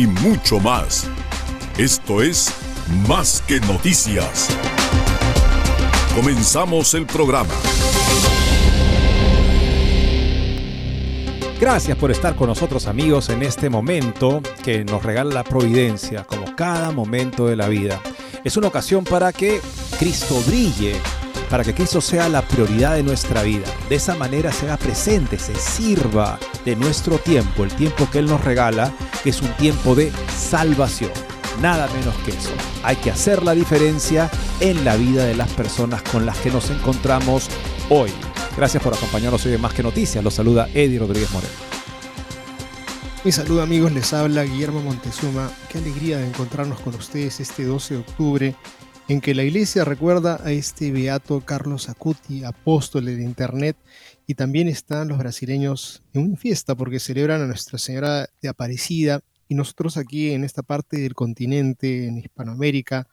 y mucho más. Esto es Más que Noticias. Comenzamos el programa. Gracias por estar con nosotros amigos en este momento que nos regala la providencia, como cada momento de la vida. Es una ocasión para que Cristo brille, para que Cristo sea la prioridad de nuestra vida. De esa manera se haga presente, se sirva de nuestro tiempo, el tiempo que Él nos regala, que es un tiempo de salvación. Nada menos que eso. Hay que hacer la diferencia en la vida de las personas con las que nos encontramos hoy. Gracias por acompañarnos hoy en Más que Noticias. Los saluda Eddie Rodríguez Moreno. Mi saludo amigos, les habla Guillermo Montezuma. Qué alegría de encontrarnos con ustedes este 12 de octubre, en que la iglesia recuerda a este beato Carlos Acuti, apóstol de Internet, y también están los brasileños en una fiesta porque celebran a Nuestra Señora de Aparecida, y nosotros aquí en esta parte del continente, en Hispanoamérica,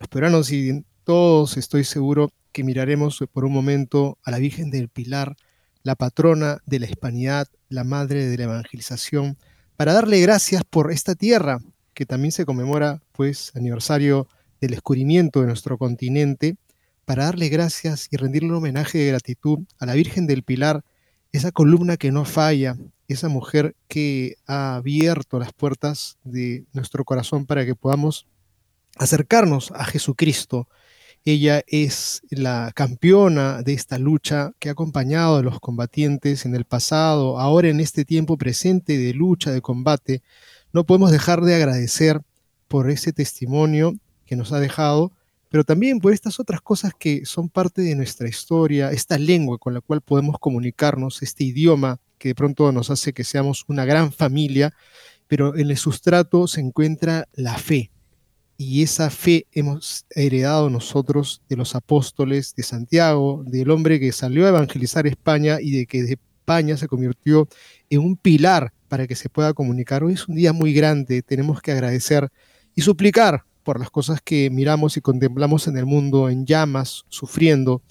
los peruanos y todos estoy seguro que miraremos por un momento a la Virgen del Pilar, la patrona de la hispanidad, la madre de la evangelización, para darle gracias por esta tierra, que también se conmemora, pues, aniversario del descubrimiento de nuestro continente, para darle gracias y rendirle un homenaje de gratitud a la Virgen del Pilar, esa columna que no falla, esa mujer que ha abierto las puertas de nuestro corazón para que podamos acercarnos a Jesucristo, ella es la campeona de esta lucha que ha acompañado a los combatientes en el pasado, ahora en este tiempo presente de lucha, de combate. No podemos dejar de agradecer por ese testimonio que nos ha dejado, pero también por estas otras cosas que son parte de nuestra historia, esta lengua con la cual podemos comunicarnos, este idioma que de pronto nos hace que seamos una gran familia, pero en el sustrato se encuentra la fe, y esa fe hemos heredado nosotros de los apóstoles de Santiago, del hombre que salió a evangelizar España y de que de España se convirtió en un pilar para que se pueda comunicar. Hoy es un día muy grande, tenemos que agradecer y suplicar por las cosas que miramos y contemplamos en el mundo en llamas, sufriendo.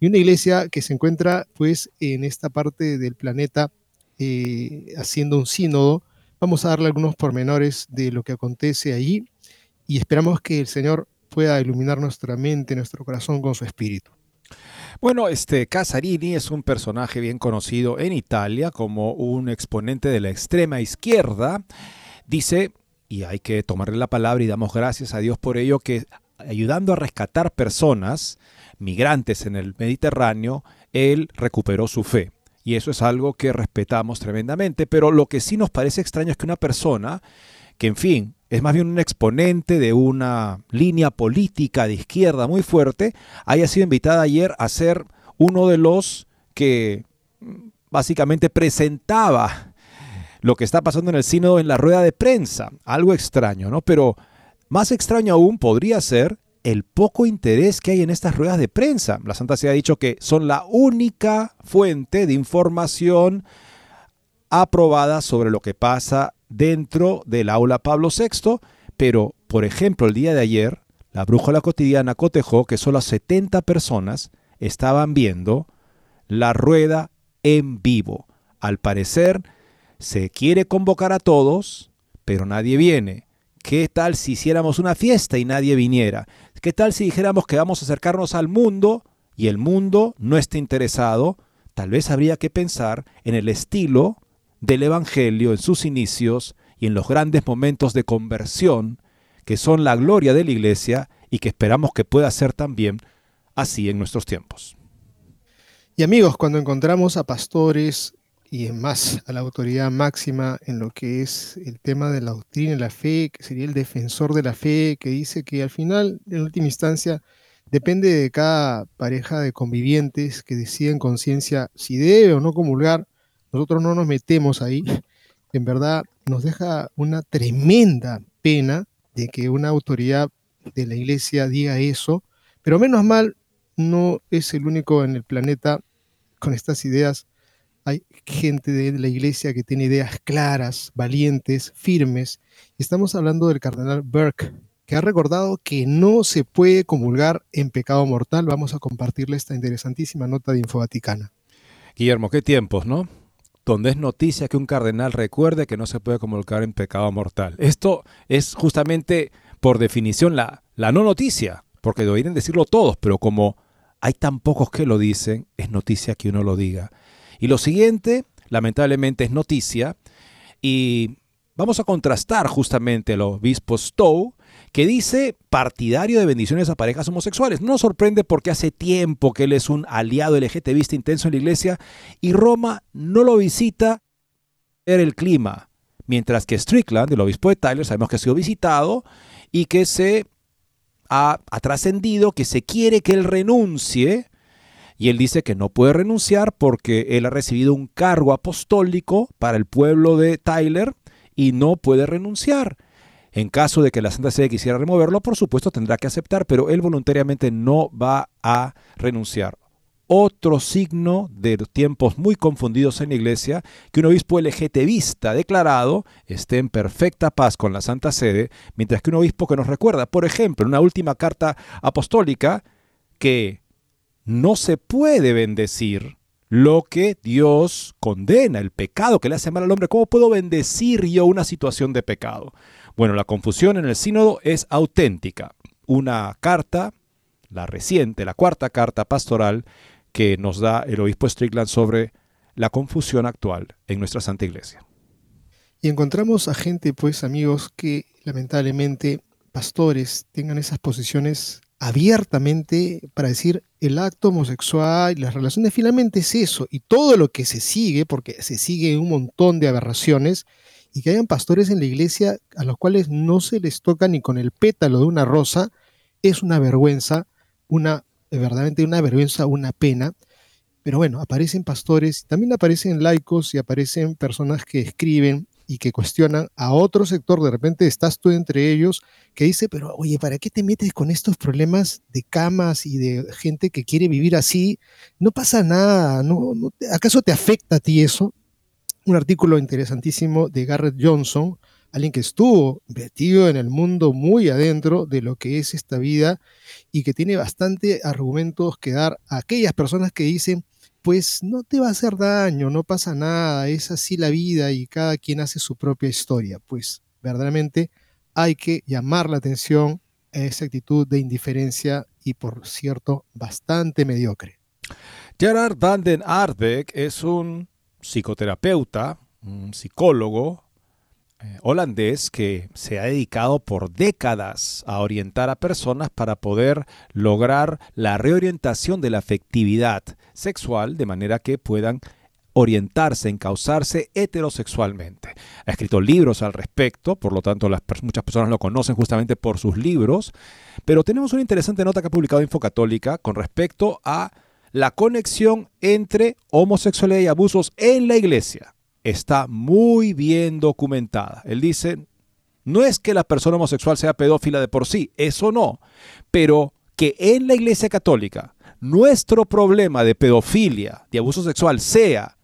Y una iglesia que se encuentra pues en esta parte del planeta eh, haciendo un sínodo. Vamos a darle algunos pormenores de lo que acontece allí y esperamos que el Señor pueda iluminar nuestra mente, nuestro corazón con su espíritu. Bueno, este Casarini es un personaje bien conocido en Italia como un exponente de la extrema izquierda. Dice, y hay que tomarle la palabra y damos gracias a Dios por ello, que ayudando a rescatar personas, migrantes en el Mediterráneo, él recuperó su fe. Y eso es algo que respetamos tremendamente, pero lo que sí nos parece extraño es que una persona que, en fin, es más bien un exponente de una línea política de izquierda muy fuerte, haya sido invitada ayer a ser uno de los que mm, básicamente presentaba lo que está pasando en el sínodo en la rueda de prensa. Algo extraño, ¿no? Pero más extraño aún podría ser el poco interés que hay en estas ruedas de prensa. La Santa se ha dicho que son la única fuente de información aprobada sobre lo que pasa dentro del aula Pablo VI, pero, por ejemplo, el día de ayer, la brújula cotidiana cotejó que solo 70 personas estaban viendo la rueda en vivo. Al parecer, se quiere convocar a todos, pero nadie viene. ¿Qué tal si hiciéramos una fiesta y nadie viniera? ¿Qué tal si dijéramos que vamos a acercarnos al mundo y el mundo no está interesado? Tal vez habría que pensar en el estilo del Evangelio en sus inicios y en los grandes momentos de conversión que son la gloria de la iglesia y que esperamos que pueda ser también así en nuestros tiempos. Y amigos, cuando encontramos a pastores y más a la autoridad máxima en lo que es el tema de la doctrina y la fe, que sería el defensor de la fe, que dice que al final, en última instancia, depende de cada pareja de convivientes que decida en conciencia si debe o no comulgar. Nosotros no nos metemos ahí. En verdad nos deja una tremenda pena de que una autoridad de la iglesia diga eso, pero menos mal no es el único en el planeta con estas ideas. Hay gente de la iglesia que tiene ideas claras, valientes, firmes. Estamos hablando del cardenal Burke, que ha recordado que no se puede comulgar en pecado mortal. Vamos a compartirle esta interesantísima nota de Info Vaticana. Guillermo, qué tiempos, ¿no? Donde es noticia que un cardenal recuerde que no se puede comulgar en pecado mortal. Esto es justamente, por definición, la, no noticia, porque deberían decirlo todos, pero como hay tan pocos que lo dicen, es noticia que uno lo diga. Y lo siguiente, lamentablemente, es noticia, y vamos a contrastar justamente al obispo Stowe que dice partidario de bendiciones a parejas homosexuales. No nos sorprende porque hace tiempo que él es un aliado LGTBista intenso en la iglesia y Roma no lo visita ver el clima. Mientras que Strickland, el obispo de Tyler, sabemos que ha sido visitado y que se ha trascendido que se quiere que él renuncie. Y él dice que no puede renunciar porque él ha recibido un cargo apostólico para el pueblo de Tyler y no puede renunciar. En caso de que la Santa Sede quisiera removerlo, por supuesto tendrá que aceptar, pero él voluntariamente no va a renunciar. Otro signo de tiempos muy confundidos en la iglesia, que un obispo LGTBista declarado esté en perfecta paz con la Santa Sede, mientras que un obispo que nos recuerda, por ejemplo, en una última carta apostólica, que no se puede bendecir lo que Dios condena, el pecado que le hace mal al hombre. ¿Cómo puedo bendecir yo una situación de pecado? Bueno, la confusión en el sínodo es auténtica. Una carta, la reciente, la cuarta carta pastoral que nos da el obispo Strickland sobre la confusión actual en nuestra Santa Iglesia. Y encontramos a gente, pues amigos, que lamentablemente pastores tengan esas posiciones abiertamente para decir el acto homosexual y las relaciones finalmente es eso y todo lo que se sigue, porque se sigue un montón de aberraciones, y que hayan pastores en la iglesia a los cuales no se les toca ni con el pétalo de una rosa, es una vergüenza, una verdaderamente una vergüenza, una pena. Pero bueno, aparecen pastores, también aparecen laicos y aparecen personas que escriben y que cuestionan a otro sector, de repente estás tú entre ellos, que dice, pero oye, ¿para qué te metes con estos problemas de camas y de gente que quiere vivir así? No pasa nada, ¿no, ¿acaso te afecta a ti eso? un artículo interesantísimo de Garrett Johnson, alguien que estuvo metido en el mundo muy adentro de lo que es esta vida y que tiene bastante argumentos que dar a aquellas personas que dicen, pues no te va a hacer daño, no pasa nada, es así la vida y cada quien hace su propia historia. Pues verdaderamente hay que llamar la atención a esa actitud de indiferencia y por cierto bastante mediocre. Gerard van den Aardbeck es un psicoterapeuta, un psicólogo holandés que se ha dedicado por décadas a orientar a personas para poder lograr la reorientación de la afectividad sexual de manera que puedan orientarse, encauzarse heterosexualmente. Ha escrito libros al respecto, por lo tanto muchas personas lo conocen justamente por sus libros, pero tenemos una interesante nota que ha publicado Infocatólica con respecto a la conexión entre homosexualidad y abusos en la iglesia está muy bien documentada. Él dice, no es que la persona homosexual sea pedófila de por sí, eso no, pero que en la iglesia católica nuestro problema de pedofilia, de abuso sexual, sea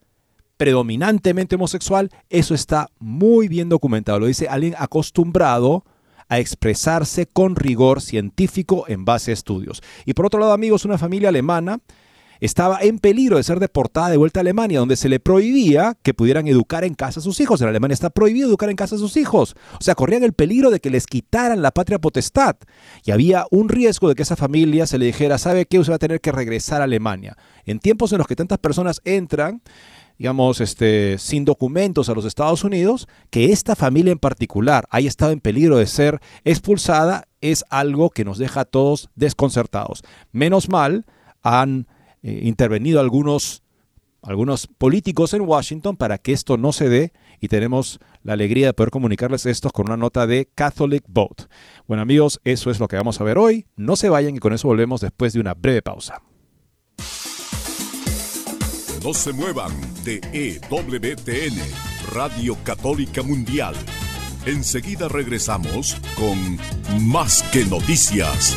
predominantemente homosexual, eso está muy bien documentado. Lo dice alguien acostumbrado a expresarse con rigor científico en base a estudios. Y por otro lado, amigos, una familia alemana estaba en peligro de ser deportada de vuelta a Alemania, donde se le prohibía que pudieran educar en casa a sus hijos. En Alemania está prohibido educar en casa a sus hijos. O sea, corrían el peligro de que les quitaran la patria potestad. Y había un riesgo de que esa familia se le dijera, ¿sabe qué? Usted va a tener que regresar a Alemania. En tiempos en los que tantas personas entran digamos, este, sin documentos a los Estados Unidos, que esta familia en particular haya estado en peligro de ser expulsada es algo que nos deja a todos desconcertados. Menos mal han eh, intervenido algunos, algunos políticos en Washington para que esto no se dé y tenemos la alegría de poder comunicarles esto con una nota de Catholic Vote. Bueno amigos, eso es lo que vamos a ver hoy. No se vayan y con eso volvemos después de una breve pausa. No se muevan de EWTN, Radio Católica Mundial. Enseguida regresamos con Más que Noticias.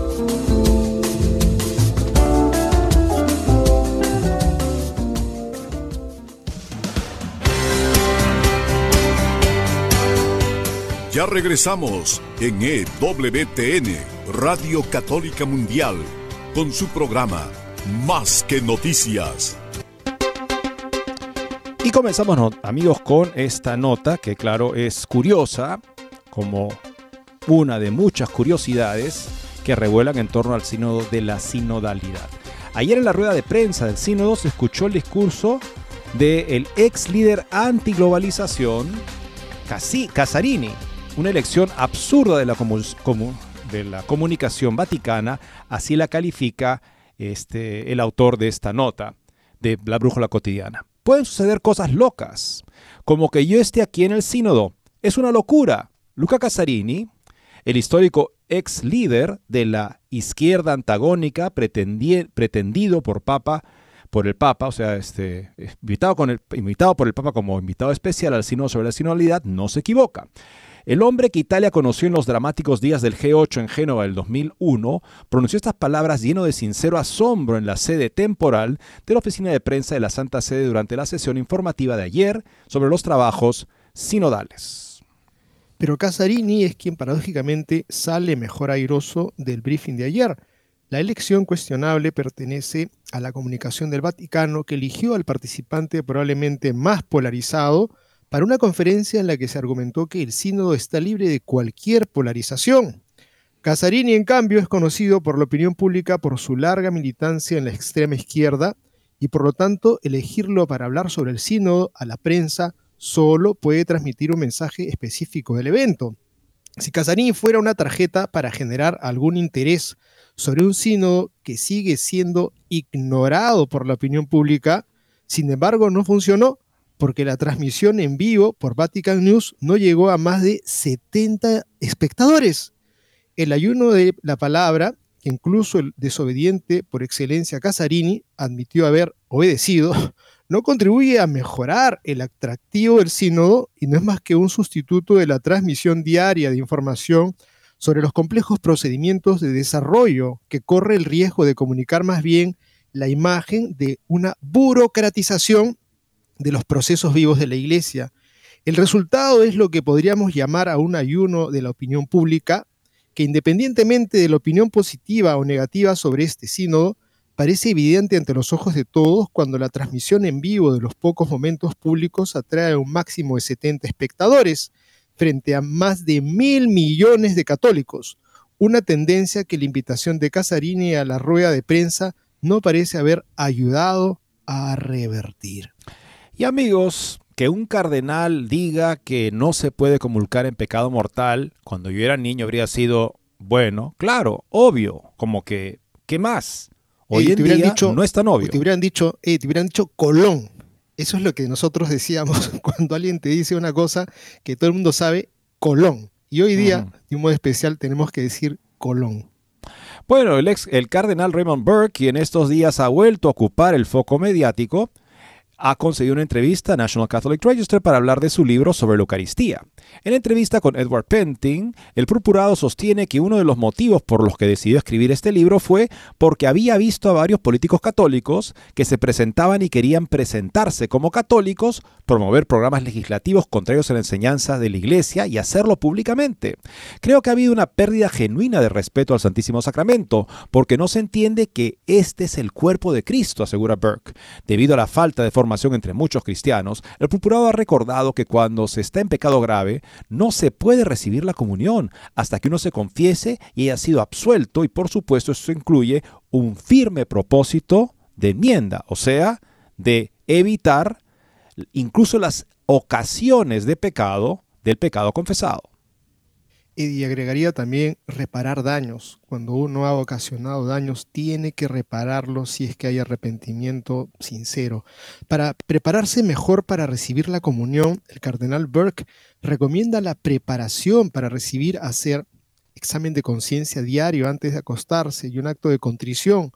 Ya regresamos en EWTN, Radio Católica Mundial, con su programa Más que Noticias. Y comenzamos, amigos, con esta nota que, claro, es curiosa, como una de muchas curiosidades que revuelan en torno al sínodo de la sinodalidad. Ayer en la rueda de prensa del sínodo se escuchó el discurso del ex líder antiglobalización, Casarini, una elección absurda de la, de la comunicación vaticana, así la califica este, el autor de esta nota de La Brújula Cotidiana. Pueden suceder cosas locas, como que yo esté aquí en el sínodo. Es una locura. Luca Casarini, el histórico ex líder de la izquierda antagónica pretendido por Papa por el Papa, o sea, este, invitado, con invitado por el Papa como invitado especial al sínodo sobre la sinodalidad, no se equivoca. El hombre que Italia conoció en los dramáticos días del G8 en Génova del 2001 pronunció estas palabras lleno de sincero asombro en la sede temporal de la oficina de prensa de la Santa Sede durante la sesión informativa de ayer sobre los trabajos sinodales. Pero Casarini es quien paradójicamente sale mejor airoso del briefing de ayer. La elección cuestionable pertenece a la comunicación del Vaticano que eligió al participante probablemente más polarizado para una conferencia en la que se argumentó que el sínodo está libre de cualquier polarización. Casarini, en cambio, es conocido por la opinión pública por su larga militancia en la extrema izquierda y por lo tanto elegirlo para hablar sobre el sínodo a la prensa solo puede transmitir un mensaje específico del evento. Si Casarini fuera una tarjeta para generar algún interés sobre un sínodo que sigue siendo ignorado por la opinión pública, sin embargo no funcionó porque la transmisión en vivo por Vatican News no llegó a más de 70 espectadores. El ayuno de la palabra, que incluso el desobediente por excelencia Casarini admitió haber obedecido, no contribuye a mejorar el atractivo del sínodo y no es más que un sustituto de la transmisión diaria de información sobre los complejos procedimientos de desarrollo que corre el riesgo de comunicar más bien la imagen de una burocratización de los procesos vivos de la Iglesia. El resultado es lo que podríamos llamar a un ayuno de la opinión pública, que independientemente de la opinión positiva o negativa sobre este sínodo, parece evidente ante los ojos de todos cuando la transmisión en vivo de los pocos momentos públicos atrae a un máximo de 70 espectadores, frente a más de mil millones de católicos, una tendencia que la invitación de Casarini a la rueda de prensa no parece haber ayudado a revertir. Y amigos, que un cardenal diga que no se puede comulcar en pecado mortal, cuando yo era niño habría sido, bueno, claro, obvio, como que, ¿qué más? Hoy en día no es tan obvio. Te hubieran dicho, te hubieran dicho Colón. Eso es lo que nosotros decíamos cuando alguien te dice una cosa que todo el mundo sabe, Colón. Y hoy día, de un modo especial, tenemos que decir Colón. Bueno, el, ex, el cardenal Raymond Burke, quien estos días ha vuelto a ocupar el foco mediático, ha conseguido una entrevista a National Catholic Register para hablar de su libro sobre la Eucaristía. En entrevista con Edward Penting, el purpurado sostiene que uno de los motivos por los que decidió escribir este libro fue porque había visto a varios políticos católicos que se presentaban y querían presentarse como católicos, promover programas legislativos contrarios a la enseñanza de la Iglesia y hacerlo públicamente. Creo que ha habido una pérdida genuina de respeto al Santísimo Sacramento, porque no se entiende que este es el cuerpo de Cristo, asegura Burke. Debido a la falta de forma entre muchos cristianos, el purpurado ha recordado que cuando se está en pecado grave, no se puede recibir la comunión hasta que uno se confiese y haya sido absuelto y por supuesto eso incluye un firme propósito de enmienda, o sea, de evitar incluso las ocasiones de pecado del pecado confesado. Y agregaría también reparar daños. Cuando uno ha ocasionado daños, tiene que repararlos si es que hay arrepentimiento sincero. Para prepararse mejor para recibir la comunión, el cardenal Burke recomienda la preparación para recibir, hacer examen de conciencia diario antes de acostarse y un acto de contrición.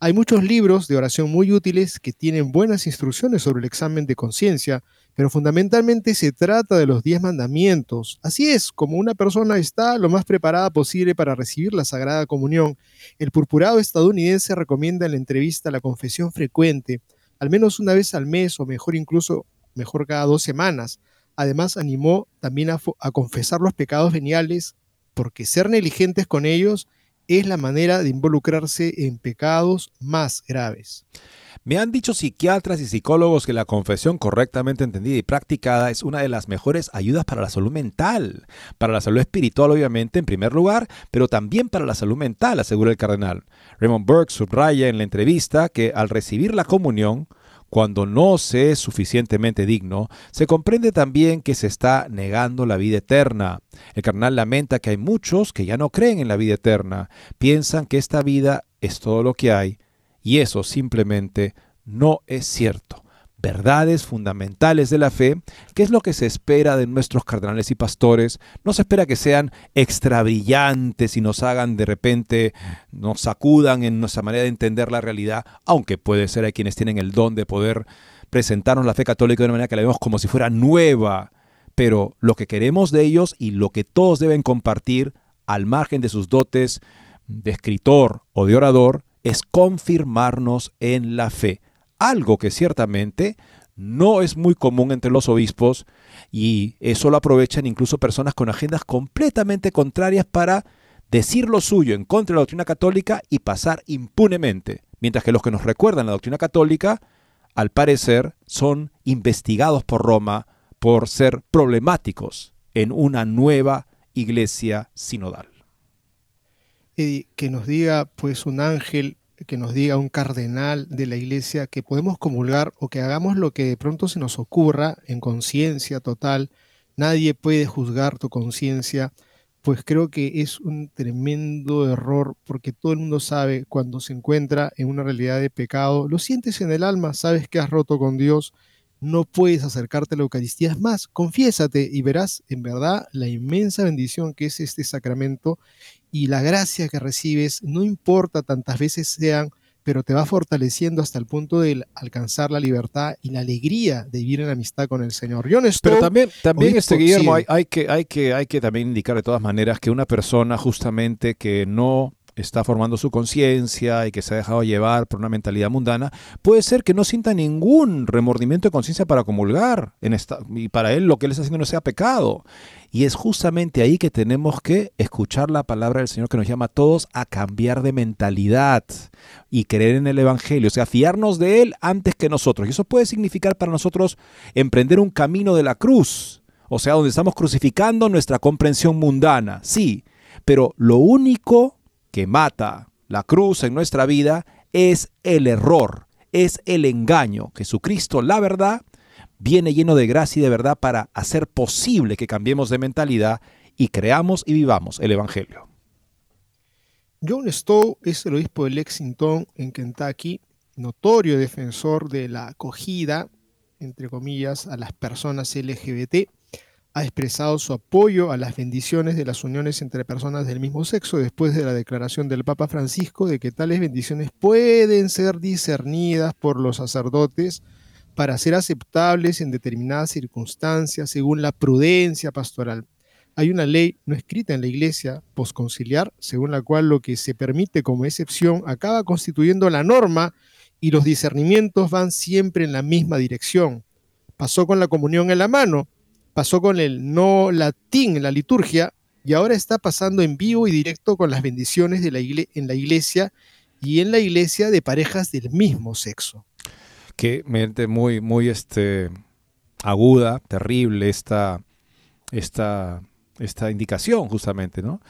Hay muchos libros de oración muy útiles que tienen buenas instrucciones sobre el examen de conciencia, pero fundamentalmente se trata de los diez mandamientos. Así es, como una persona está lo más preparada posible para recibir la Sagrada Comunión, el purpurado estadounidense recomienda en la entrevista la confesión frecuente, al menos una vez al mes o mejor incluso mejor cada dos semanas. Además animó también a, a confesar los pecados veniales, porque ser negligentes con ellos es la manera de involucrarse en pecados más graves. Me han dicho psiquiatras y psicólogos que la confesión correctamente entendida y practicada es una de las mejores ayudas para la salud mental, para la salud espiritual obviamente en primer lugar, pero también para la salud mental, asegura el cardenal. Raymond Burke subraya en la entrevista que al recibir la comunión, cuando no se es suficientemente digno, se comprende también que se está negando la vida eterna. El cardenal lamenta que hay muchos que ya no creen en la vida eterna, piensan que esta vida es todo lo que hay y eso simplemente no es cierto. Verdades fundamentales de la fe, que es lo que se espera de nuestros cardenales y pastores. No se espera que sean extra brillantes y nos hagan de repente, nos sacudan en nuestra manera de entender la realidad, aunque puede ser hay quienes tienen el don de poder presentarnos la fe católica de una manera que la vemos como si fuera nueva. Pero lo que queremos de ellos y lo que todos deben compartir, al margen de sus dotes de escritor o de orador, es confirmarnos en la fe, algo que ciertamente no es muy común entre los obispos y eso lo aprovechan incluso personas con agendas completamente contrarias para decir lo suyo en contra de la doctrina católica y pasar impunemente, mientras que los que nos recuerdan la doctrina católica, al parecer, son investigados por Roma por ser problemáticos en una nueva iglesia sinodal que nos diga pues un ángel, que nos diga un cardenal de la iglesia que podemos comulgar o que hagamos lo que de pronto se nos ocurra en conciencia total. Nadie puede juzgar tu conciencia, pues creo que es un tremendo error porque todo el mundo sabe cuando se encuentra en una realidad de pecado, lo sientes en el alma, sabes que has roto con Dios, no puedes acercarte a la Eucaristía. Es más, confiésate y verás en verdad la inmensa bendición que es este sacramento y la gracia que recibes, no importa tantas veces sean, pero te va fortaleciendo hasta el punto de alcanzar la libertad y la alegría de vivir en amistad con el Señor. Yo pero también, también este Guillermo, hay, hay, que, hay, que, hay que también indicar de todas maneras que una persona justamente que no está formando su conciencia y que se ha dejado llevar por una mentalidad mundana, puede ser que no sienta ningún remordimiento de conciencia para comulgar en esta, y para él lo que él está haciendo no sea pecado. Y es justamente ahí que tenemos que escuchar la palabra del Señor que nos llama a todos a cambiar de mentalidad y creer en el Evangelio, o sea, fiarnos de Él antes que nosotros. Y eso puede significar para nosotros emprender un camino de la cruz, o sea, donde estamos crucificando nuestra comprensión mundana, sí, pero lo único que mata la cruz en nuestra vida es el error, es el engaño. Jesucristo, la verdad, viene lleno de gracia y de verdad para hacer posible que cambiemos de mentalidad y creamos y vivamos el Evangelio. John Stowe es el obispo de Lexington, en Kentucky, notorio defensor de la acogida, entre comillas, a las personas LGBT ha expresado su apoyo a las bendiciones de las uniones entre personas del mismo sexo después de la declaración del Papa Francisco de que tales bendiciones pueden ser discernidas por los sacerdotes para ser aceptables en determinadas circunstancias según la prudencia pastoral. Hay una ley no escrita en la iglesia posconciliar según la cual lo que se permite como excepción acaba constituyendo la norma y los discernimientos van siempre en la misma dirección. Pasó con la comunión en la mano pasó con el no latín la liturgia y ahora está pasando en vivo y directo con las bendiciones de la en la iglesia y en la iglesia de parejas del mismo sexo. Qué mente muy, muy este, aguda, terrible esta, esta, esta indicación justamente, ¿no?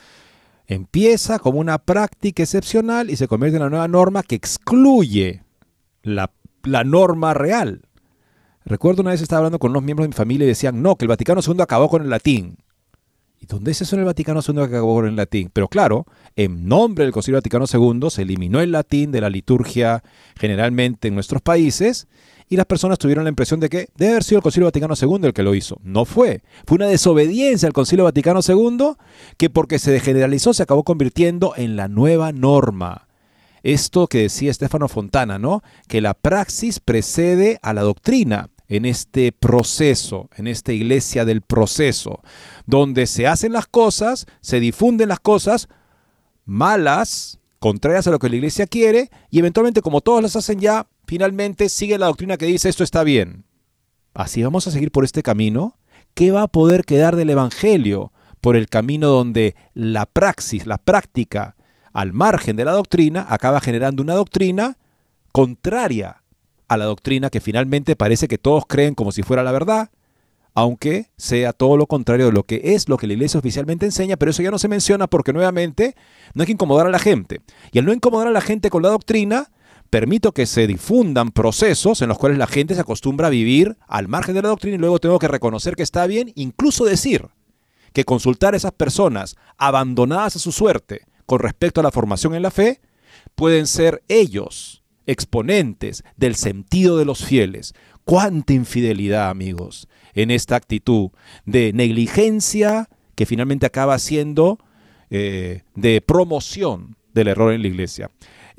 Empieza como una práctica excepcional y se convierte en una nueva norma que excluye la, la norma real. Recuerdo una vez estaba hablando con unos miembros de mi familia y decían, no, que el Vaticano II acabó con el latín. ¿Y dónde es eso en el Vaticano II que acabó con el latín? Pero claro, en nombre del Concilio Vaticano II se eliminó el latín de la liturgia generalmente en nuestros países y las personas tuvieron la impresión de que debe haber sido el Concilio Vaticano II el que lo hizo. No fue. Fue una desobediencia al Concilio Vaticano II que porque se generalizó se acabó convirtiendo en la nueva norma esto que decía Estefano Fontana, ¿no? Que la praxis precede a la doctrina en este proceso, en esta iglesia del proceso, donde se hacen las cosas, se difunden las cosas malas, contrarias a lo que la iglesia quiere, y eventualmente como todos las hacen ya, finalmente sigue la doctrina que dice esto está bien. Así vamos a seguir por este camino. ¿Qué va a poder quedar del Evangelio por el camino donde la praxis, la práctica, al margen de la doctrina, acaba generando una doctrina contraria a la doctrina que finalmente parece que todos creen como si fuera la verdad, aunque sea todo lo contrario de lo que es lo que la iglesia oficialmente enseña, pero eso ya no se menciona porque nuevamente no hay que incomodar a la gente. Y al no incomodar a la gente con la doctrina, permito que se difundan procesos en los cuales la gente se acostumbra a vivir al margen de la doctrina y luego tengo que reconocer que está bien, incluso decir que consultar a esas personas abandonadas a su suerte con respecto a la formación en la fe, pueden ser ellos exponentes del sentido de los fieles. Cuánta infidelidad, amigos, en esta actitud de negligencia que finalmente acaba siendo eh, de promoción del error en la iglesia.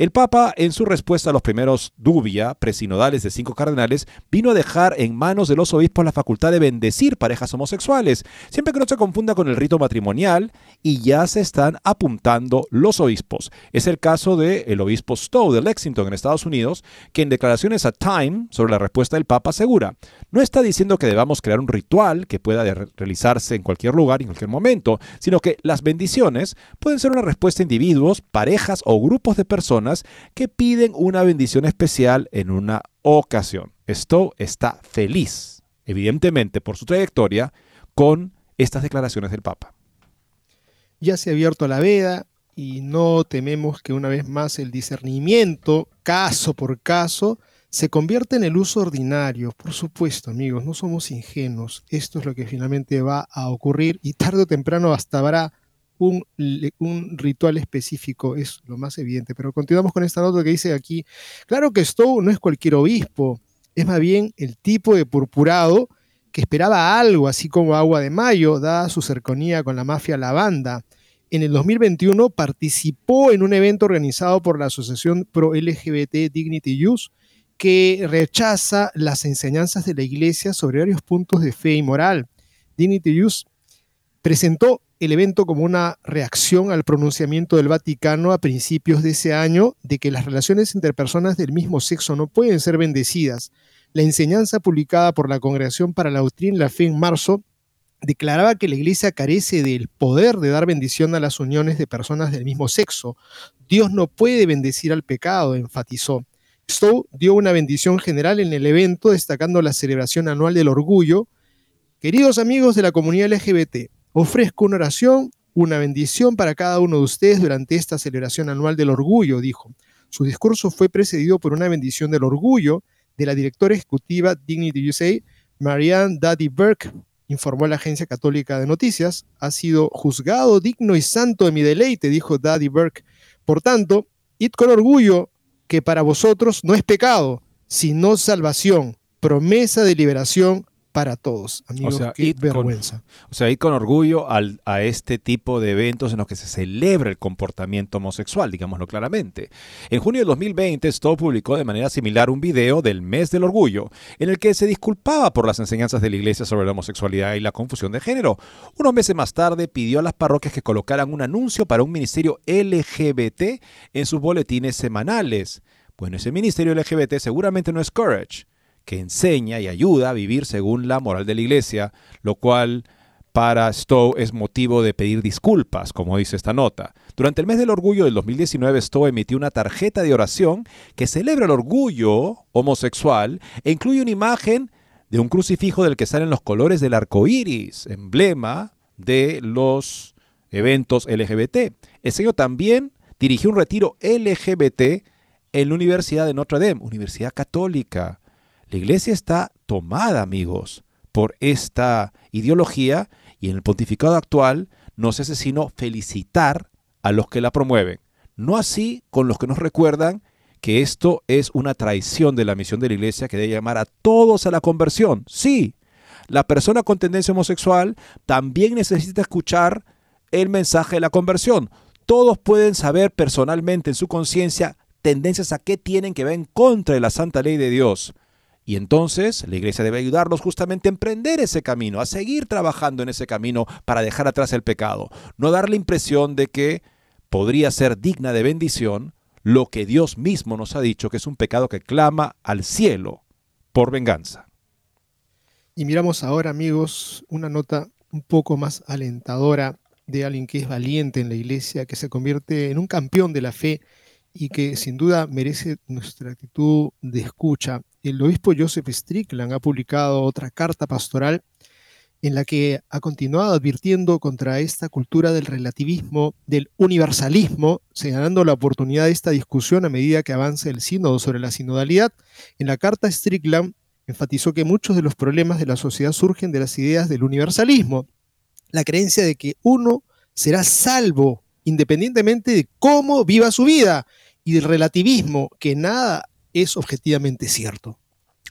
El Papa, en su respuesta a los primeros dubia presinodales de cinco cardenales, vino a dejar en manos de los obispos la facultad de bendecir parejas homosexuales, siempre que no se confunda con el rito matrimonial, y ya se están apuntando los obispos. Es el caso del el obispo Stowe de Lexington, en Estados Unidos, que en declaraciones a Time sobre la respuesta del Papa asegura, no está diciendo que debamos crear un ritual que pueda realizarse en cualquier lugar, en cualquier momento, sino que las bendiciones pueden ser una respuesta a individuos, parejas o grupos de personas que piden una bendición especial en una ocasión. Stowe está feliz, evidentemente por su trayectoria, con estas declaraciones del Papa. Ya se ha abierto la veda y no tememos que una vez más el discernimiento, caso por caso, se convierta en el uso ordinario. Por supuesto, amigos, no somos ingenuos. Esto es lo que finalmente va a ocurrir y tarde o temprano bastará un, ritual específico, es lo más evidente. Pero continuamos con esta nota que dice aquí, claro que Stowe no es cualquier obispo, es más bien el tipo de purpurado que esperaba algo, así como agua de mayo, dada su cercanía con la mafia Lavanda. En el 2021 participó en un evento organizado por la Asociación Pro LGBT Dignity Use, que rechaza las enseñanzas de la Iglesia sobre varios puntos de fe y moral. Dignity Use presentó el evento como una reacción al pronunciamiento del Vaticano a principios de ese año de que las relaciones entre personas del mismo sexo no pueden ser bendecidas. La enseñanza publicada por la Congregación para la Doctrina y la Fe en marzo declaraba que la Iglesia carece del poder de dar bendición a las uniones de personas del mismo sexo. Dios no puede bendecir al pecado, enfatizó. Stowe dio una bendición general en el evento, destacando la celebración anual del orgullo. Queridos amigos de la comunidad LGBT, Ofrezco una oración, una bendición para cada uno de ustedes durante esta celebración anual del orgullo, dijo. Su discurso fue precedido por una bendición del orgullo de la directora ejecutiva Dignity USA, Marianne Daddy Burke, informó la agencia católica de noticias. Ha sido juzgado digno y santo de mi deleite, dijo Daddy Burke, Por tanto, id con orgullo que para vosotros no es pecado, sino salvación, promesa de liberación para todos. Amigos, O sea, qué id con- vergüenza. O sea, ir con orgullo al- a este tipo de eventos en los que se celebra el comportamiento homosexual, digámoslo claramente. En junio de 2020, Stowe publicó de manera similar un video del mes del orgullo, en el que se disculpaba por las enseñanzas de la iglesia sobre la homosexualidad y la confusión de género. Unos meses más tarde pidió a las parroquias que colocaran un anuncio para un ministerio LGBT en sus boletines semanales. Bueno, ese ministerio LGBT seguramente no es Courage, que enseña y ayuda a vivir según la moral de la iglesia, lo cual para Stowe es motivo de pedir disculpas, como dice esta nota. Durante el mes del orgullo del 2019, Stowe emitió una tarjeta de oración que celebra el orgullo homosexual e incluye una imagen de un crucifijo del que salen los colores del arco iris, emblema de los eventos LGBT. El señor también dirigió un retiro LGBT en la Universidad de Notre Dame, Universidad Católica. La iglesia está tomada, amigos, por esta ideología y en el pontificado actual no se hace sino felicitar a los que la promueven. No así con los que nos recuerdan que esto es una traición de la misión de la iglesia que debe llamar a todos a la conversión. Sí, la persona con tendencia homosexual también necesita escuchar el mensaje de la conversión. Todos pueden saber personalmente en su conciencia tendencias a qué tienen que ver en contra de la santa ley de Dios. Y entonces la iglesia debe ayudarlos justamente a emprender ese camino, a seguir trabajando en ese camino para dejar atrás el pecado. No dar la impresión de que podría ser digna de bendición lo que Dios mismo nos ha dicho que es un pecado que clama al cielo por venganza. Y miramos ahora, amigos, una nota un poco más alentadora de alguien que es valiente en la iglesia, que se convierte en un campeón de la fe y que sin duda merece nuestra actitud de escucha. El obispo Joseph Strickland ha publicado otra carta pastoral en la que ha continuado advirtiendo contra esta cultura del relativismo, del universalismo, señalando la oportunidad de esta discusión a medida que avanza el sínodo sobre la sinodalidad. En la carta Strickland enfatizó que muchos de los problemas de la sociedad surgen de las ideas del universalismo, la creencia de que uno será salvo independientemente de cómo viva su vida y del relativismo, que nada es objetivamente cierto.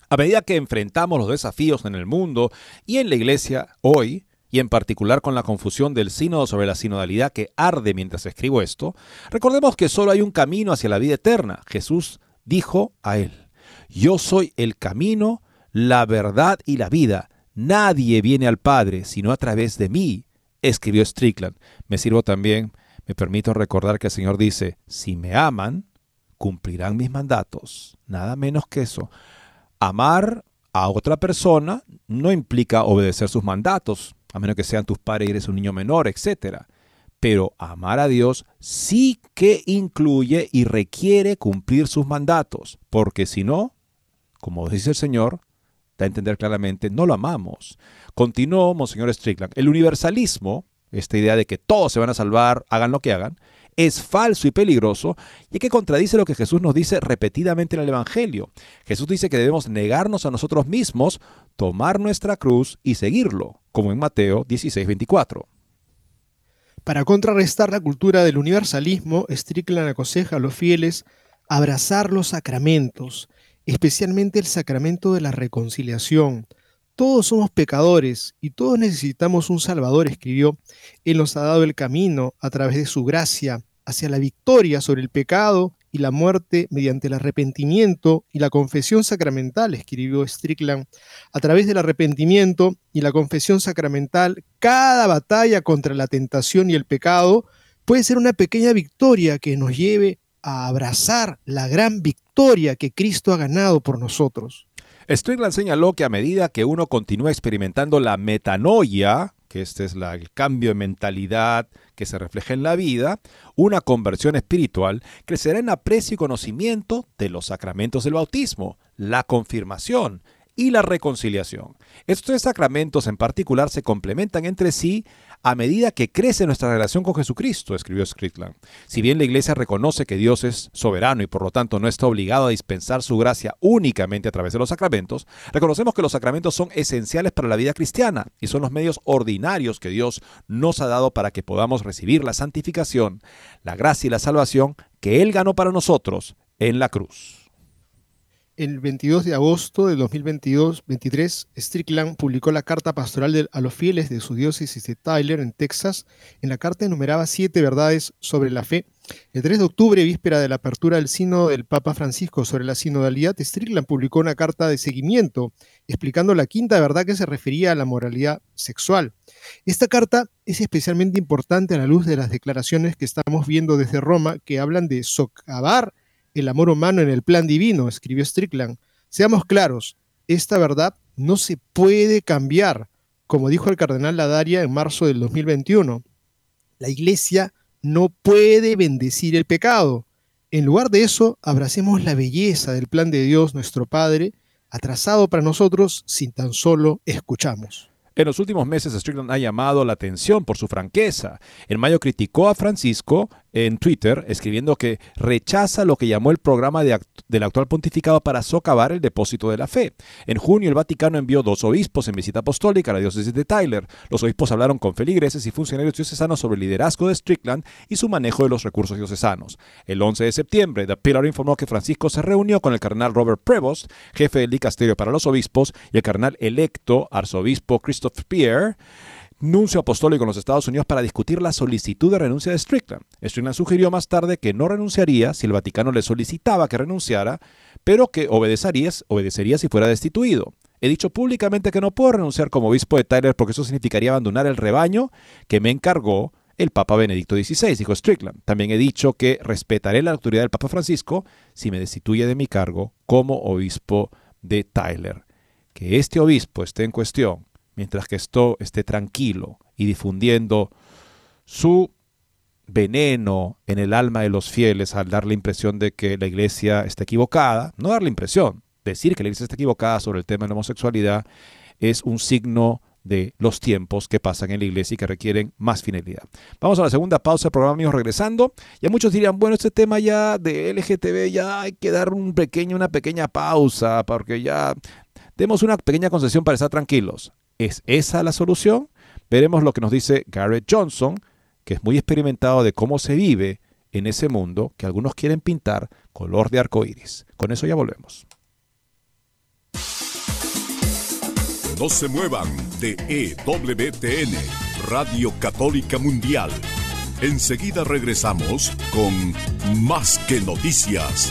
A medida que enfrentamos los desafíos en el mundo y en la iglesia hoy, y en particular con la confusión del sínodo sobre la sinodalidad que arde mientras escribo esto, recordemos que solo hay un camino hacia la vida eterna. Jesús dijo a él, yo soy el camino, la verdad y la vida. Nadie viene al Padre sino a través de mí, escribió Strickland. Me sirvo también, me permito recordar que el Señor dice, si me aman, cumplirán mis mandatos. Nada menos que eso. Amar a otra persona no implica obedecer sus mandatos, a menos que sean tus padres y eres un niño menor, etc. Pero amar a Dios sí que incluye y requiere cumplir sus mandatos, porque si no, como dice el Señor, da a entender claramente, no lo amamos. Continuó Monseñor Strickland, el universalismo, esta idea de que todos se van a salvar, hagan lo que hagan, es falso y peligroso, y que contradice lo que Jesús nos dice repetidamente en el Evangelio. Jesús dice que debemos negarnos a nosotros mismos, tomar nuestra cruz y seguirlo, como en Mateo 16, 24. Para contrarrestar la cultura del universalismo, Strickland aconseja a los fieles abrazar los sacramentos, especialmente el sacramento de la reconciliación. Todos somos pecadores y todos necesitamos un Salvador, escribió. Él nos ha dado el camino a través de su gracia hacia la victoria sobre el pecado y la muerte mediante el arrepentimiento y la confesión sacramental, escribió Strickland. A través del arrepentimiento y la confesión sacramental, cada batalla contra la tentación y el pecado puede ser una pequeña victoria que nos lleve a abrazar la gran victoria que Cristo ha ganado por nosotros. Strickland señaló que a medida que uno continúa experimentando la metanoia, que este es el cambio de mentalidad que se refleja en la vida, una conversión espiritual crecerá en aprecio y conocimiento de los sacramentos del bautismo, la confirmación, y la reconciliación. Estos tres sacramentos en particular se complementan entre sí a medida que crece nuestra relación con Jesucristo, escribió Strickland. Si bien la Iglesia reconoce que Dios es soberano y por lo tanto no está obligado a dispensar su gracia únicamente a través de los sacramentos, reconocemos que los sacramentos son esenciales para la vida cristiana y son los medios ordinarios que Dios nos ha dado para que podamos recibir la santificación, la gracia y la salvación que Él ganó para nosotros en la cruz el 22 de agosto de 2022-23, Strickland publicó la carta pastoral a los fieles de su diócesis de Tyler, en Texas. En la carta enumeraba siete verdades sobre la fe. El 3 de octubre, víspera de la apertura del Sino del Papa Francisco sobre la sinodalidad, Strickland publicó una carta de seguimiento explicando la quinta verdad que se refería a la moralidad sexual. Esta carta es especialmente importante a la luz de las declaraciones que estamos viendo desde Roma que hablan de socavar el amor humano en el plan divino, escribió Strickland. Seamos claros, esta verdad no se puede cambiar, como dijo el cardenal Ladaria en marzo del 2021. La iglesia no puede bendecir el pecado. En lugar de eso, abracemos la belleza del plan de Dios nuestro Padre, atrasado para nosotros sin tan solo escuchamos. En los últimos meses, Strickland ha llamado la atención por su franqueza. En mayo criticó a Francisco en Twitter, escribiendo que rechaza lo que llamó el programa del actual pontificado para socavar el depósito de la fe. En junio, el Vaticano envió dos obispos en visita apostólica a la diócesis de Tyler. Los obispos hablaron con feligreses y funcionarios diocesanos sobre el liderazgo de Strickland y su manejo de los recursos diocesanos. El 11 de septiembre, The Pillar informó que Francisco se reunió con el cardenal Robert Prevost, jefe del dicasterio para los obispos, y el cardenal electo, arzobispo Christophe Pierre, nuncio apostólico en los Estados Unidos para discutir la solicitud de renuncia de Strickland. Strickland sugirió más tarde que no renunciaría si el Vaticano le solicitaba que renunciara, pero que obedecería, obedecería si fuera destituido. He dicho públicamente que no puedo renunciar como obispo de Tyler porque eso significaría abandonar el rebaño que me encargó el Papa Benedicto XVI, dijo Strickland. También he dicho que respetaré la autoridad del Papa Francisco si me destituye de mi cargo como obispo de Tyler. Que este obispo esté en cuestión mientras que esto esté tranquilo y difundiendo su veneno en el alma de los fieles al dar la impresión de que la iglesia está equivocada, no dar la impresión, decir que la iglesia está equivocada sobre el tema de la homosexualidad es un signo de los tiempos que pasan en la iglesia y que requieren más finalidad. Vamos a la segunda pausa del programa, amigos, regresando. Ya muchos dirían, bueno, este tema ya de LGTB ya hay que dar un pequeño, una pequeña pausa porque ya demos una pequeña concesión para estar tranquilos. ¿Es esa la solución? Veremos lo que nos dice Garrett Johnson, que es muy experimentado de cómo se vive en ese mundo que algunos quieren pintar color de arco iris. Con eso ya volvemos. No se muevan de EWTN, Radio Católica Mundial. Enseguida regresamos con Más que Noticias.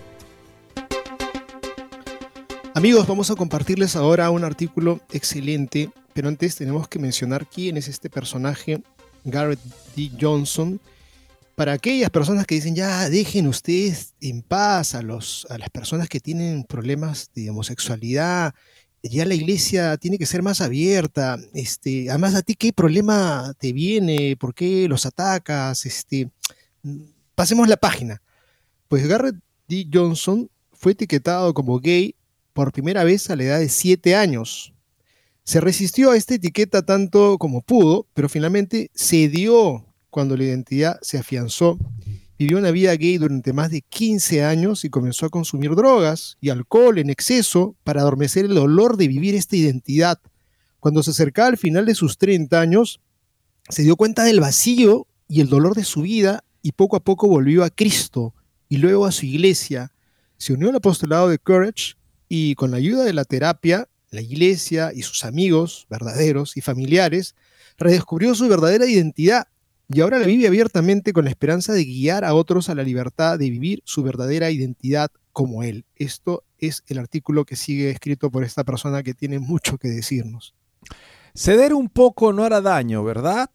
Amigos, vamos a compartirles ahora un artículo excelente, pero antes tenemos que mencionar quién es este personaje, Garrett D. Johnson, para aquellas personas que dicen, ya dejen ustedes en paz a, los, a las personas que tienen problemas de homosexualidad, ya la iglesia tiene que ser más abierta, este, además a ti qué problema te viene, por qué los atacas, este, pasemos la página. Pues Garrett D. Johnson fue etiquetado como gay por primera vez a la edad de 7 años. Se resistió a esta etiqueta tanto como pudo, pero finalmente cedió cuando la identidad se afianzó. Vivió una vida gay durante más de 15 años y comenzó a consumir drogas y alcohol en exceso para adormecer el dolor de vivir esta identidad. Cuando se acercaba al final de sus 30 años, se dio cuenta del vacío y el dolor de su vida y poco a poco volvió a Cristo y luego a su iglesia. Se unió al apostolado de Courage y con la ayuda de la terapia, la iglesia y sus amigos verdaderos y familiares, redescubrió su verdadera identidad y ahora la vive abiertamente con la esperanza de guiar a otros a la libertad de vivir su verdadera identidad como él. Esto es el artículo que sigue escrito por esta persona que tiene mucho que decirnos. Ceder un poco no hará daño, ¿verdad?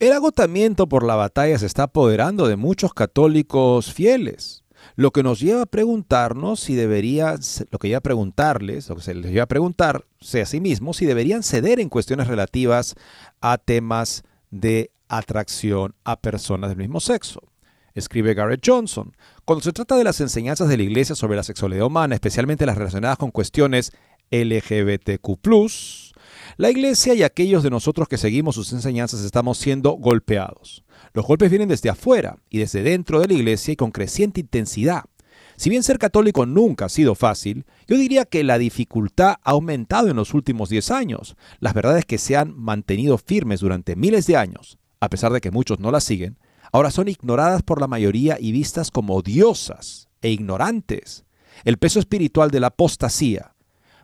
El agotamiento por la batalla se está apoderando de muchos católicos fieles, lo que nos lleva a preguntarnos si debería, lo que lleva a preguntarles, lo que se les lleva a preguntarse a sí mismos, si deberían ceder en cuestiones relativas a temas de atracción a personas del mismo sexo. Escribe Garrett Johnson. Cuando se trata de las enseñanzas de la Iglesia sobre la sexualidad humana, especialmente las relacionadas con cuestiones LGBTQ, la Iglesia y aquellos de nosotros que seguimos sus enseñanzas estamos siendo golpeados. Los golpes vienen desde afuera y desde dentro de la Iglesia y con creciente intensidad. Si bien ser católico nunca ha sido fácil, yo diría que la dificultad ha aumentado en los últimos 10 años. Las verdades que se han mantenido firmes durante miles de años, a pesar de que muchos no las siguen, ahora son ignoradas por la mayoría y vistas como odiosas e ignorantes. El peso espiritual de la apostasía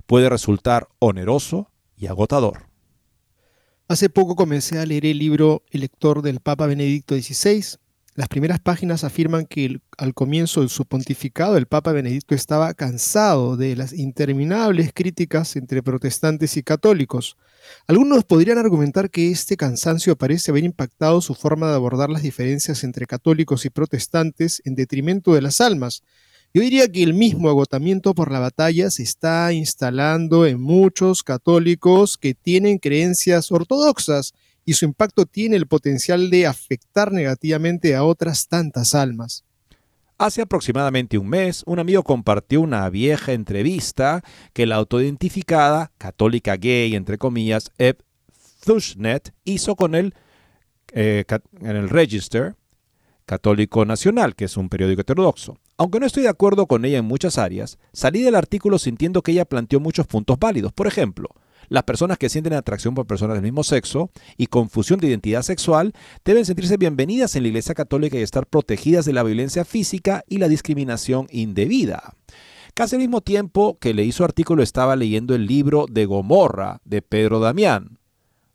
puede resultar oneroso y agotador. Hace poco comencé a leer el libro El lector del Papa Benedicto XVI, las primeras páginas afirman que al comienzo de su pontificado el Papa Benedicto estaba cansado de las interminables críticas entre protestantes y católicos. Algunos podrían argumentar que este cansancio parece haber impactado su forma de abordar las diferencias entre católicos y protestantes en detrimento de las almas. Yo diría que el mismo agotamiento por la batalla se está instalando en muchos católicos que tienen creencias ortodoxas y su impacto tiene el potencial de afectar negativamente a otras tantas almas. Hace aproximadamente un mes, un amigo compartió una vieja entrevista que la autoidentificada, católica gay, entre comillas, Eb Thushnet, hizo con él eh, en el Register Católico Nacional, que es un periódico heterodoxo. Aunque no estoy de acuerdo con ella en muchas áreas, salí del artículo sintiendo que ella planteó muchos puntos válidos. Por ejemplo, las personas que sienten atracción por personas del mismo sexo y confusión de identidad sexual deben sentirse bienvenidas en la Iglesia Católica y estar protegidas de la violencia física y la discriminación indebida. Casi al mismo tiempo que leí su artículo estaba leyendo el libro de Gomorra de Pedro Damián,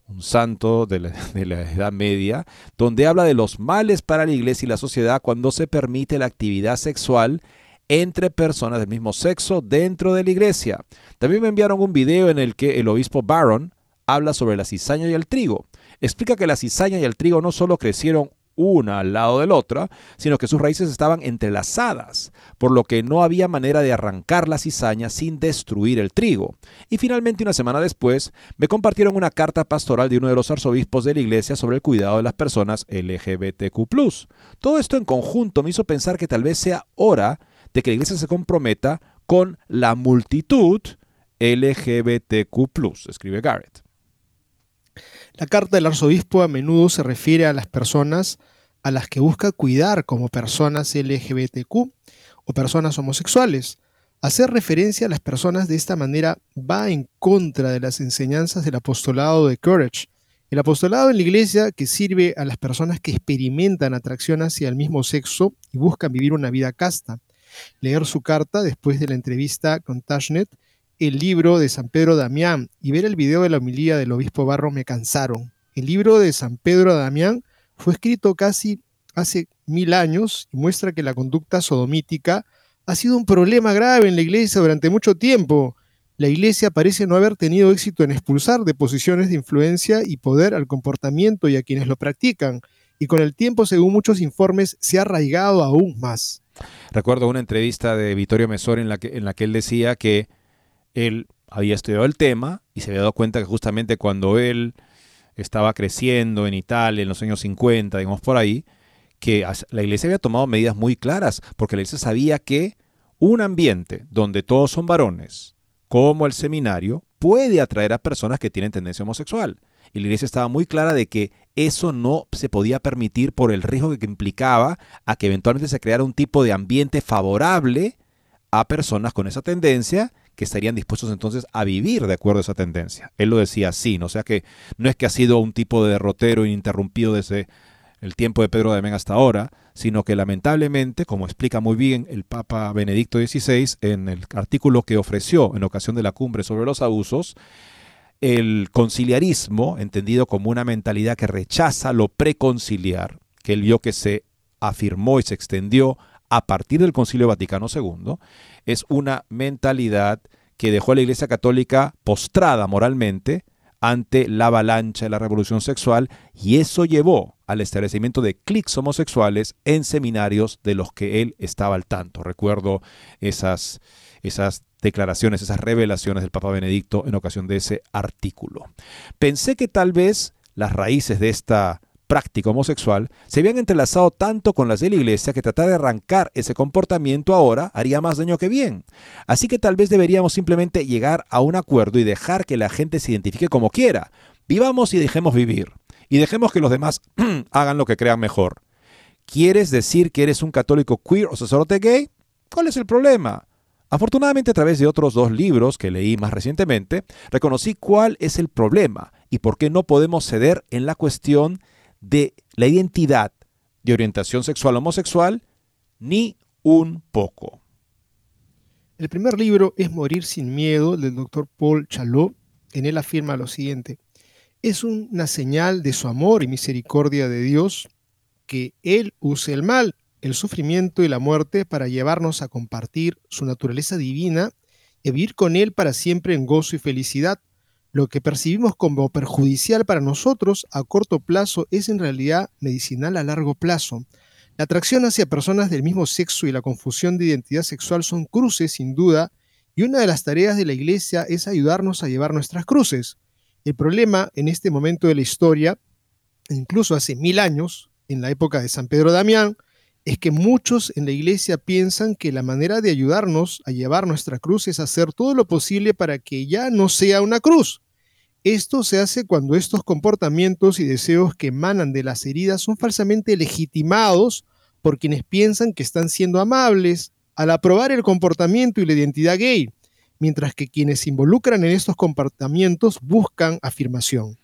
un santo de la, de la, Edad Media, donde habla de los males para la iglesia y la sociedad cuando se permite la actividad sexual entre personas del mismo sexo dentro de la iglesia. También me enviaron un video en el que el obispo Barron habla sobre la cizaña y el trigo. Explica que la cizaña y el trigo no solo crecieron una al lado de la otra, sino que sus raíces estaban entrelazadas, por lo que no había manera de arrancar la cizaña sin destruir el trigo. Y finalmente, una semana después, me compartieron una carta pastoral de uno de los arzobispos de la iglesia sobre el cuidado de las personas LGBTQ. Todo esto en conjunto me hizo pensar que tal vez sea hora de que la iglesia se comprometa con la multitud LGBTQ, escribe Garrett. La carta del arzobispo a menudo se refiere a las personas a las que busca cuidar como personas LGBTQ o personas homosexuales. Hacer referencia a las personas de esta manera va en contra de las enseñanzas del apostolado de Courage. El apostolado en la iglesia que sirve a las personas que experimentan atracción hacia el mismo sexo y buscan vivir una vida casta leer su carta después de la entrevista con Tashnet, el libro de San Pedro Damián y ver el video de la homilía del obispo Barro me cansaron. El libro de San Pedro Damián fue escrito casi hace mil años y muestra que la conducta sodomítica ha sido un problema grave en la iglesia durante mucho tiempo. La iglesia parece no haber tenido éxito en expulsar de posiciones de influencia y poder al comportamiento y a quienes lo practican. y con el tiempo, según muchos informes, se ha arraigado aún más. Recuerdo una entrevista de Vittorio Mesor en la que, en la que él decía que él había estudiado el tema y se había dado cuenta que justamente cuando él estaba creciendo en Italia en los años 50, digamos por ahí, que la iglesia había tomado medidas muy claras, porque la iglesia sabía que un ambiente donde todos son varones, como el seminario, puede atraer a personas que tienen tendencia homosexual. Y la iglesia estaba muy clara de que eso no se podía permitir por el riesgo que implicaba a que eventualmente se creara un tipo de ambiente favorable a personas con esa tendencia que estarían dispuestos entonces a vivir de acuerdo a esa tendencia. Él lo decía así, ¿no? o sea que no es que ha sido un tipo de derrotero ininterrumpido desde el tiempo de Pedro de Amén hasta ahora, sino que lamentablemente, como explica muy bien el Papa Benedicto XVI en el artículo que ofreció en ocasión de la cumbre sobre los abusos, el conciliarismo, entendido como una mentalidad que rechaza lo preconciliar, que él vio que se afirmó y se extendió a partir del Concilio Vaticano II, es una mentalidad que dejó a la Iglesia Católica postrada moralmente ante la avalancha de la revolución sexual y eso llevó al establecimiento de clics homosexuales en seminarios de los que él estaba al tanto. Recuerdo esas, esas declaraciones, esas revelaciones del Papa Benedicto en ocasión de ese artículo. Pensé que tal vez las raíces de esta práctica homosexual se habían entrelazado tanto con las de la iglesia que tratar de arrancar ese comportamiento ahora haría más daño que bien. Así que tal vez deberíamos simplemente llegar a un acuerdo y dejar que la gente se identifique como quiera. Vivamos y dejemos vivir. Y dejemos que los demás hagan lo que crean mejor. ¿Quieres decir que eres un católico queer o sacerdote gay? ¿Cuál es el problema? Afortunadamente a través de otros dos libros que leí más recientemente, reconocí cuál es el problema y por qué no podemos ceder en la cuestión de la identidad de orientación sexual homosexual ni un poco. El primer libro es Morir sin miedo del doctor Paul Chalot. En él afirma lo siguiente. Es una señal de su amor y misericordia de Dios que Él use el mal el sufrimiento y la muerte para llevarnos a compartir su naturaleza divina y vivir con Él para siempre en gozo y felicidad. Lo que percibimos como perjudicial para nosotros a corto plazo es en realidad medicinal a largo plazo. La atracción hacia personas del mismo sexo y la confusión de identidad sexual son cruces, sin duda, y una de las tareas de la Iglesia es ayudarnos a llevar nuestras cruces. El problema en este momento de la historia, incluso hace mil años, en la época de San Pedro Damián, es que muchos en la iglesia piensan que la manera de ayudarnos a llevar nuestra cruz es hacer todo lo posible para que ya no sea una cruz. Esto se hace cuando estos comportamientos y deseos que emanan de las heridas son falsamente legitimados por quienes piensan que están siendo amables al aprobar el comportamiento y la identidad gay, mientras que quienes se involucran en estos comportamientos buscan afirmación.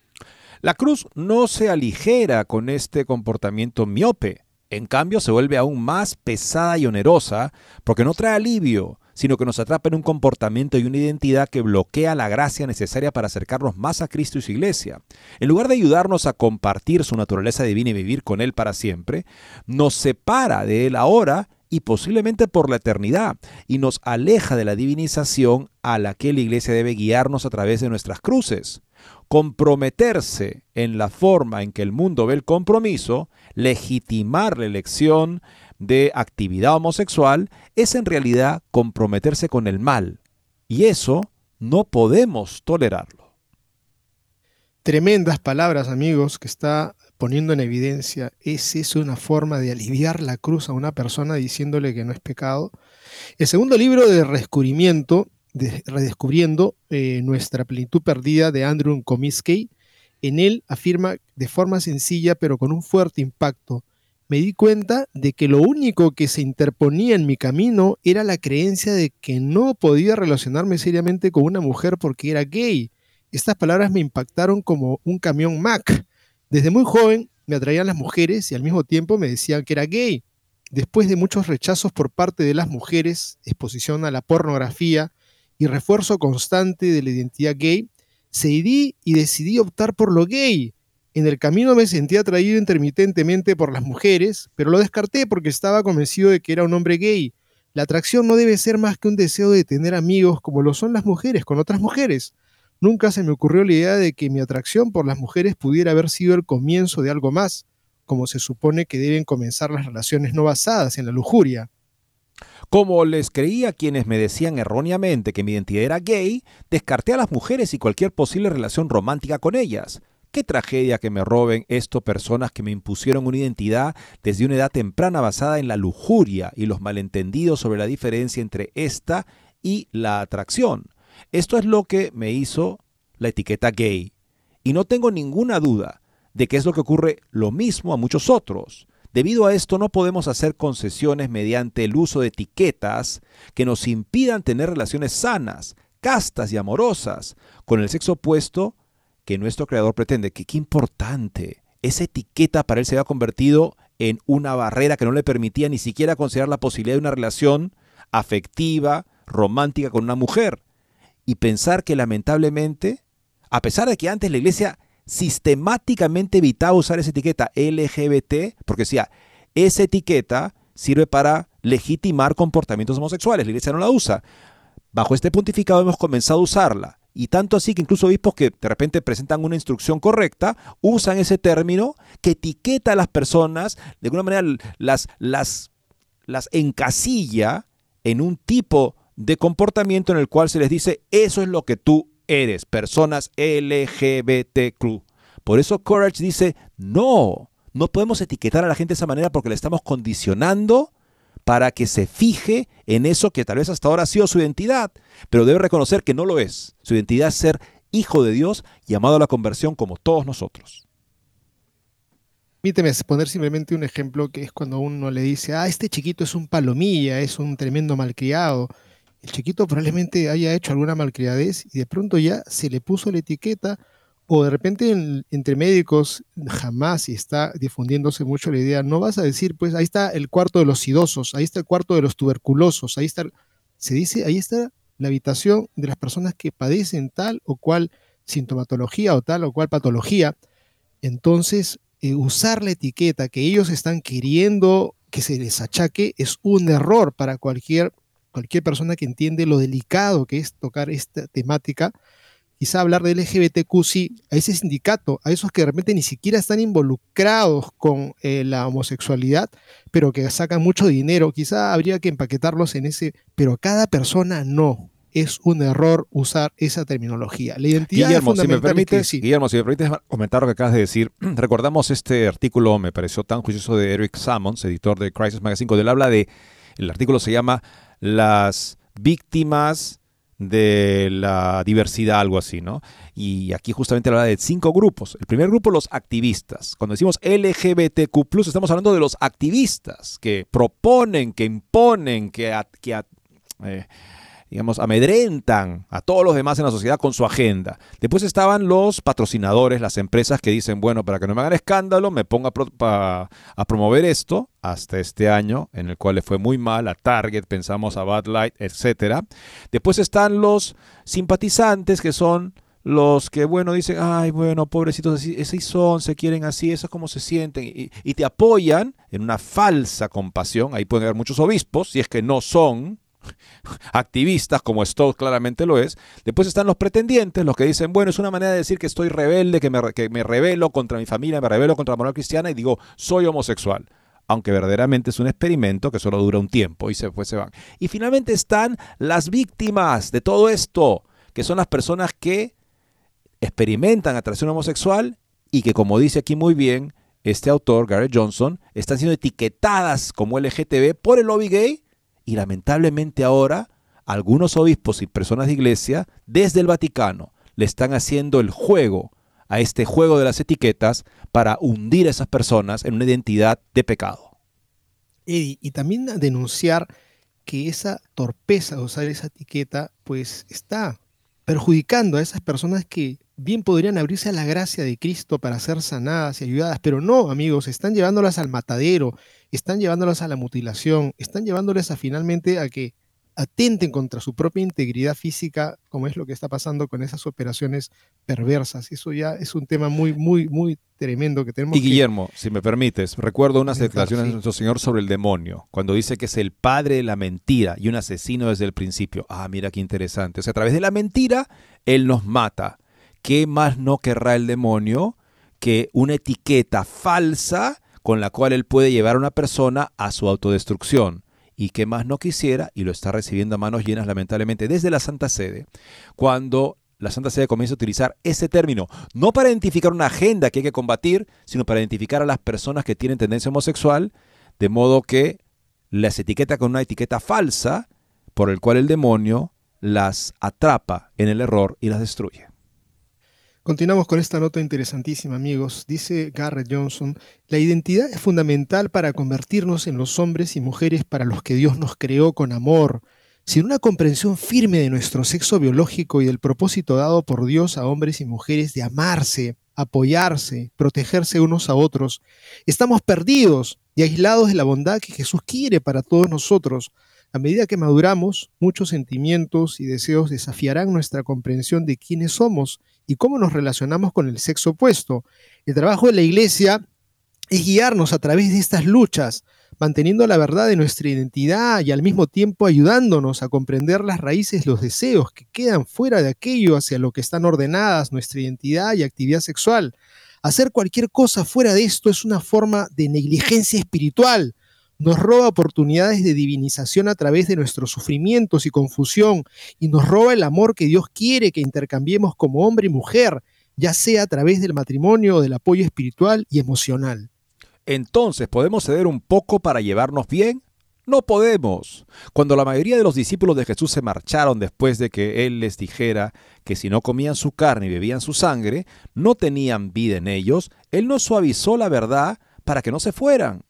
La cruz no se aligera con este comportamiento miope en cambio, se vuelve aún más pesada y onerosa porque no trae alivio, sino que nos atrapa en un comportamiento y una identidad que bloquea la gracia necesaria para acercarnos más a Cristo y su iglesia. En lugar de ayudarnos a compartir su naturaleza divina y vivir con Él para siempre, nos separa de Él ahora y posiblemente por la eternidad, y nos aleja de la divinización a la que la iglesia debe guiarnos a través de nuestras cruces. Comprometerse en la forma en que el mundo ve el compromiso legitimar la elección de actividad homosexual es en realidad comprometerse con el mal. Y eso no podemos tolerarlo. Tremendas palabras, amigos, que está poniendo en evidencia. ¿Es eso una forma de aliviar la cruz a una persona diciéndole que no es pecado? El segundo libro de Redescubrimiento, de, Redescubriendo eh, Nuestra Plenitud Perdida de Andrew Comiskey, en él afirma de forma sencilla pero con un fuerte impacto, me di cuenta de que lo único que se interponía en mi camino era la creencia de que no podía relacionarme seriamente con una mujer porque era gay. Estas palabras me impactaron como un camión Mac. Desde muy joven me atraían las mujeres y al mismo tiempo me decían que era gay. Después de muchos rechazos por parte de las mujeres, exposición a la pornografía y refuerzo constante de la identidad gay, cedí y decidí optar por lo gay. En el camino me sentí atraído intermitentemente por las mujeres, pero lo descarté porque estaba convencido de que era un hombre gay. La atracción no debe ser más que un deseo de tener amigos como lo son las mujeres con otras mujeres. Nunca se me ocurrió la idea de que mi atracción por las mujeres pudiera haber sido el comienzo de algo más. como se supone que deben comenzar las relaciones no basadas en la lujuria. Como les creía quienes me decían erróneamente que mi identidad era gay, descarté a las mujeres y cualquier posible relación romántica con ellas. Qué tragedia que me roben esto personas que me impusieron una identidad desde una edad temprana basada en la lujuria y los malentendidos sobre la diferencia entre esta y la atracción. Esto es lo que me hizo la etiqueta gay. Y no tengo ninguna duda de que es lo que ocurre lo mismo a muchos otros. Debido a esto no podemos hacer concesiones mediante el uso de etiquetas que nos impidan tener relaciones sanas, castas y amorosas con el sexo opuesto que nuestro creador pretende. Que qué importante. Esa etiqueta para él se había convertido en una barrera que no le permitía ni siquiera considerar la posibilidad de una relación afectiva, romántica con una mujer. Y pensar que lamentablemente, a pesar de que antes la iglesia sistemáticamente evitaba usar esa etiqueta LGBT, porque decía, esa etiqueta sirve para legitimar comportamientos homosexuales, la iglesia no la usa. Bajo este pontificado hemos comenzado a usarla. Y tanto así que incluso obispos que de repente presentan una instrucción correcta, usan ese término que etiqueta a las personas, de alguna manera las, las, las encasilla en un tipo de comportamiento en el cual se les dice, eso es lo que tú eres, personas LGBTQ. Por eso Courage dice, no, no podemos etiquetar a la gente de esa manera porque le estamos condicionando para que se fije en eso que tal vez hasta ahora ha sido su identidad, pero debe reconocer que no lo es. Su identidad es ser hijo de Dios, llamado a la conversión como todos nosotros. Permíteme poner simplemente un ejemplo que es cuando uno le dice, ah, este chiquito es un palomilla, es un tremendo malcriado el chiquito probablemente haya hecho alguna malcriadez y de pronto ya se le puso la etiqueta o de repente entre médicos jamás y está difundiéndose mucho la idea, no vas a decir, pues ahí está el cuarto de los idosos, ahí está el cuarto de los tuberculosos, ahí está, se dice, ahí está la habitación de las personas que padecen tal o cual sintomatología o tal o cual patología. Entonces, eh, usar la etiqueta que ellos están queriendo que se les achaque es un error para cualquier cualquier persona que entiende lo delicado que es tocar esta temática, quizá hablar del LGBTQ, sí, a ese sindicato, a esos que de repente ni siquiera están involucrados con eh, la homosexualidad, pero que sacan mucho dinero, quizá habría que empaquetarlos en ese, pero cada persona no. Es un error usar esa terminología. La identidad Guillermo, si me permites, Guillermo, si me permites comentar lo que acabas de decir, recordamos este artículo, me pareció tan juicioso de Eric Sammons, editor de Crisis Magazine, donde él habla de, el artículo se llama las víctimas de la diversidad, algo así, ¿no? Y aquí justamente habla de cinco grupos. El primer grupo, los activistas. Cuando decimos LGBTQ, estamos hablando de los activistas que proponen, que imponen, que, que eh, digamos, amedrentan a todos los demás en la sociedad con su agenda. Después estaban los patrocinadores, las empresas que dicen, bueno, para que no me hagan escándalo, me ponga a, promover esto hasta este año, en el cual le fue muy mal a Target, pensamos a Bad Light, etc. Después están los simpatizantes, que son los que, bueno, dicen, ay, bueno, pobrecitos, así son, se quieren así, eso es como se sienten, y, y te apoyan en una falsa compasión, ahí pueden haber muchos obispos, si es que no son, activistas, como Stout claramente lo es. Después están los pretendientes, los que dicen, bueno, es una manera de decir que estoy rebelde, que me, que me rebelo contra mi familia, me rebelo contra la moral cristiana y digo, soy homosexual. Aunque verdaderamente es un experimento que solo dura un tiempo y se, pues se van. Y finalmente están las víctimas de todo esto, que son las personas que experimentan atracción homosexual y que, como dice aquí muy bien este autor, Garrett Johnson, están siendo etiquetadas como LGTB por el lobby gay y lamentablemente ahora algunos obispos y personas de iglesia desde el Vaticano le están haciendo el juego a este juego de las etiquetas para hundir a esas personas en una identidad de pecado. Y, y también denunciar que esa torpeza de usar esa etiqueta pues está perjudicando a esas personas que bien podrían abrirse a la gracia de Cristo para ser sanadas y ayudadas, pero no, amigos, están llevándolas al matadero, están llevándolas a la mutilación, están llevándolas a finalmente a que atenten contra su propia integridad física, como es lo que está pasando con esas operaciones perversas. Eso ya es un tema muy, muy, muy tremendo que tenemos. Y Guillermo, si me permites, recuerdo unas declaraciones de nuestro Señor sobre el demonio, cuando dice que es el padre de la mentira y un asesino desde el principio. Ah, mira qué interesante. O sea, a través de la mentira, Él nos mata. ¿Qué más no querrá el demonio que una etiqueta falsa con la cual él puede llevar a una persona a su autodestrucción. Y que más no quisiera, y lo está recibiendo a manos llenas lamentablemente desde la Santa Sede, cuando la Santa Sede comienza a utilizar ese término, no para identificar una agenda que hay que combatir, sino para identificar a las personas que tienen tendencia homosexual, de modo que las etiqueta con una etiqueta falsa, por el cual el demonio las atrapa en el error y las destruye. Continuamos con esta nota interesantísima, amigos. Dice Garrett Johnson, la identidad es fundamental para convertirnos en los hombres y mujeres para los que Dios nos creó con amor. Sin una comprensión firme de nuestro sexo biológico y del propósito dado por Dios a hombres y mujeres de amarse, apoyarse, protegerse unos a otros, estamos perdidos y aislados de la bondad que Jesús quiere para todos nosotros. A medida que maduramos, muchos sentimientos y deseos desafiarán nuestra comprensión de quiénes somos y cómo nos relacionamos con el sexo opuesto. El trabajo de la iglesia es guiarnos a través de estas luchas, manteniendo la verdad de nuestra identidad y al mismo tiempo ayudándonos a comprender las raíces, los deseos que quedan fuera de aquello hacia lo que están ordenadas nuestra identidad y actividad sexual. Hacer cualquier cosa fuera de esto es una forma de negligencia espiritual nos roba oportunidades de divinización a través de nuestros sufrimientos y confusión, y nos roba el amor que Dios quiere que intercambiemos como hombre y mujer, ya sea a través del matrimonio o del apoyo espiritual y emocional. Entonces, ¿podemos ceder un poco para llevarnos bien? No podemos. Cuando la mayoría de los discípulos de Jesús se marcharon después de que Él les dijera que si no comían su carne y bebían su sangre, no tenían vida en ellos, Él no suavizó la verdad para que no se fueran.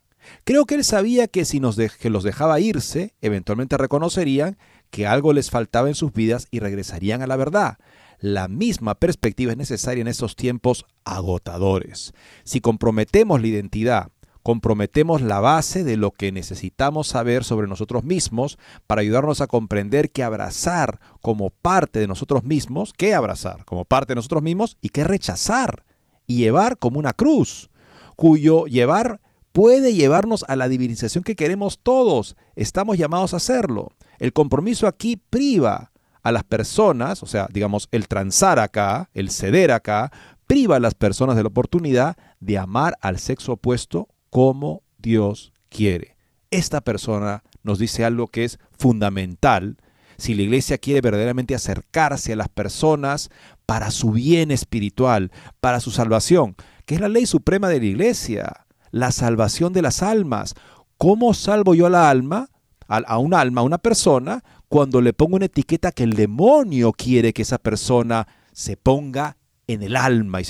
Creo que él sabía que si nos los dejaba irse, eventualmente reconocerían que algo les faltaba en sus vidas y regresarían a la verdad. La misma perspectiva es necesaria en estos tiempos agotadores. Si comprometemos la identidad, comprometemos la base de lo que necesitamos saber sobre nosotros mismos para ayudarnos a comprender que abrazar como parte de nosotros mismos, que abrazar como parte de nosotros mismos y que rechazar y llevar como una cruz, cuyo llevar puede llevarnos a la divinización que queremos todos. Estamos llamados a hacerlo. El compromiso aquí priva a las personas, o sea, digamos, el transar acá, el ceder acá, priva a las personas de la oportunidad de amar al sexo opuesto como Dios quiere. Esta persona nos dice algo que es fundamental si la iglesia quiere verdaderamente acercarse a las personas para su bien espiritual, para su salvación, que es la ley suprema de la iglesia la salvación de las almas. ¿Cómo salvo yo a la alma, a, un alma, a una persona, cuando le pongo una etiqueta que el demonio quiere que esa persona se ponga en el alma? Y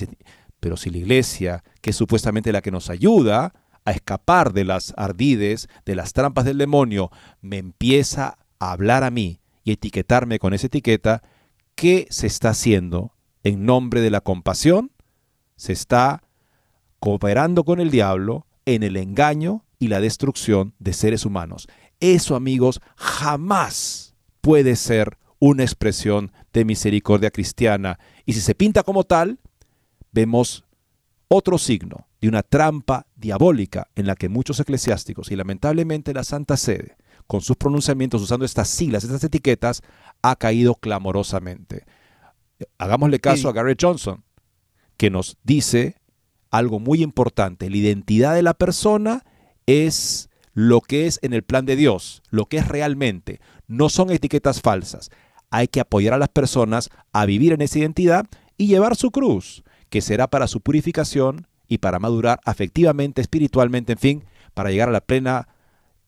Pero si la iglesia, que es supuestamente la que nos ayuda a escapar de las ardides, de las trampas del demonio, me empieza a hablar a mí y etiquetarme con esa etiqueta, ¿qué se está haciendo en nombre de la compasión? Se está cooperando con el diablo en el engaño y la destrucción de seres humanos. Eso, amigos, jamás puede ser una expresión de misericordia cristiana. Y si se pinta como tal, vemos otro signo de una trampa diabólica en la que muchos eclesiásticos y lamentablemente la Santa Sede, con sus pronunciamientos usando estas siglas, estas etiquetas, ha caído clamorosamente. Hagámosle caso a Gary Johnson, que nos dice algo muy importante. La identidad de la persona es lo que es en el plan de Dios, lo que es realmente. No son etiquetas falsas. Hay que apoyar a las personas a vivir en esa identidad y llevar su cruz, que será para su purificación y para madurar afectivamente, espiritualmente, en fin, para llegar a la plena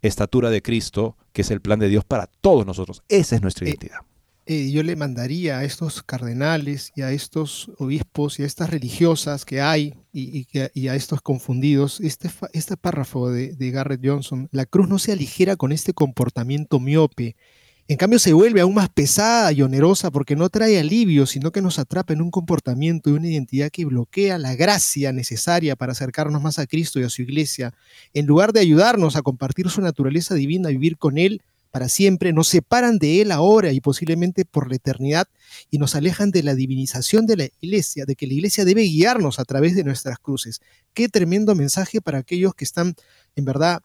estatura de Cristo, que es el plan de Dios para todos nosotros. Esa es nuestra eh, identidad. Eh, yo le mandaría a estos cardenales y a estos obispos y a estas religiosas que hay y, a estos confundidos este, este párrafo de, de, Garrett Johnson. La cruz no se aligera con este comportamiento miope. En cambio se vuelve aún más pesada y onerosa porque no trae alivio, sino que nos atrapa en un comportamiento y una identidad que bloquea la gracia necesaria para acercarnos más a Cristo y a su iglesia. En lugar de ayudarnos a compartir su naturaleza divina, y vivir con Él, para siempre, nos separan de Él ahora y posiblemente por la eternidad y nos alejan de la divinización de la iglesia, de que la iglesia debe guiarnos a través de nuestras cruces. Qué tremendo mensaje para aquellos que están en verdad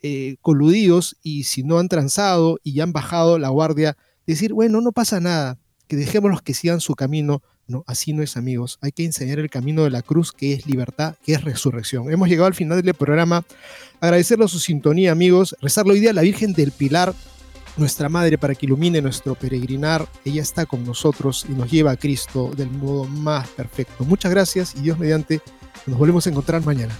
eh, coludidos y si no han transado y han bajado la guardia, decir, bueno, no pasa nada, que dejémoslos que sigan su camino, No, así no es, amigos. Hay que enseñar el camino de la cruz, que es libertad, que es resurrección. Hemos llegado al final del programa. Agradecerle su sintonía, amigos. Rezarle hoy día a la Virgen del Pilar, nuestra Madre, para que ilumine nuestro peregrinar. Ella está con nosotros y nos lleva a Cristo del modo más perfecto. Muchas gracias y Dios mediante, nos volvemos a encontrar mañana.